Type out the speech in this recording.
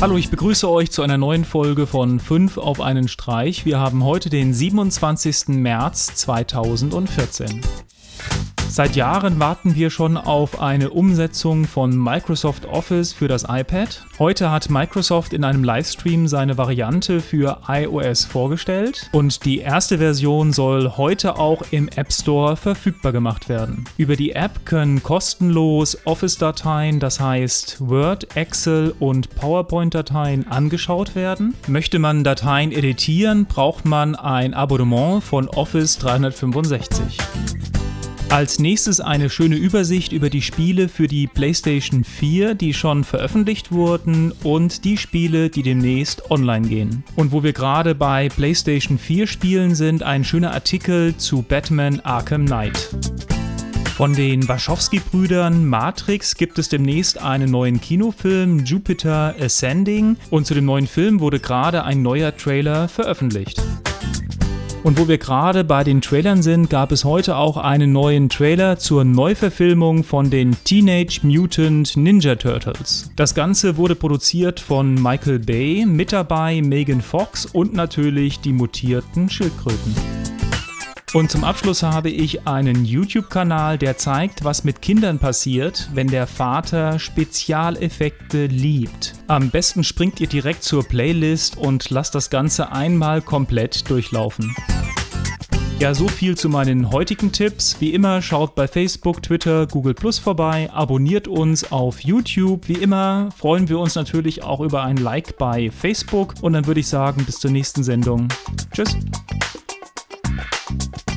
Hallo, ich begrüße euch zu einer neuen Folge von 5 auf einen Streich. Wir haben heute den 27. März 2014. Seit Jahren warten wir schon auf eine Umsetzung von Microsoft Office für das iPad. Heute hat Microsoft in einem Livestream seine Variante für iOS vorgestellt und die erste Version soll heute auch im App Store verfügbar gemacht werden. Über die App können kostenlos Office-Dateien, das heißt Word, Excel und PowerPoint-Dateien angeschaut werden. Möchte man Dateien editieren, braucht man ein Abonnement von Office 365. Als nächstes eine schöne Übersicht über die Spiele für die PlayStation 4, die schon veröffentlicht wurden und die Spiele, die demnächst online gehen. Und wo wir gerade bei PlayStation 4 Spielen sind, ein schöner Artikel zu Batman Arkham Knight. Von den Wachowski-Brüdern Matrix gibt es demnächst einen neuen Kinofilm, Jupiter Ascending, und zu dem neuen Film wurde gerade ein neuer Trailer veröffentlicht. Und wo wir gerade bei den Trailern sind, gab es heute auch einen neuen Trailer zur Neuverfilmung von den Teenage Mutant Ninja Turtles. Das Ganze wurde produziert von Michael Bay, mit dabei Megan Fox und natürlich die mutierten Schildkröten. Und zum Abschluss habe ich einen YouTube-Kanal, der zeigt, was mit Kindern passiert, wenn der Vater Spezialeffekte liebt. Am besten springt ihr direkt zur Playlist und lasst das Ganze einmal komplett durchlaufen. Ja, so viel zu meinen heutigen Tipps. Wie immer, schaut bei Facebook, Twitter, Google Plus vorbei, abonniert uns auf YouTube. Wie immer freuen wir uns natürlich auch über ein Like bei Facebook. Und dann würde ich sagen, bis zur nächsten Sendung. Tschüss. you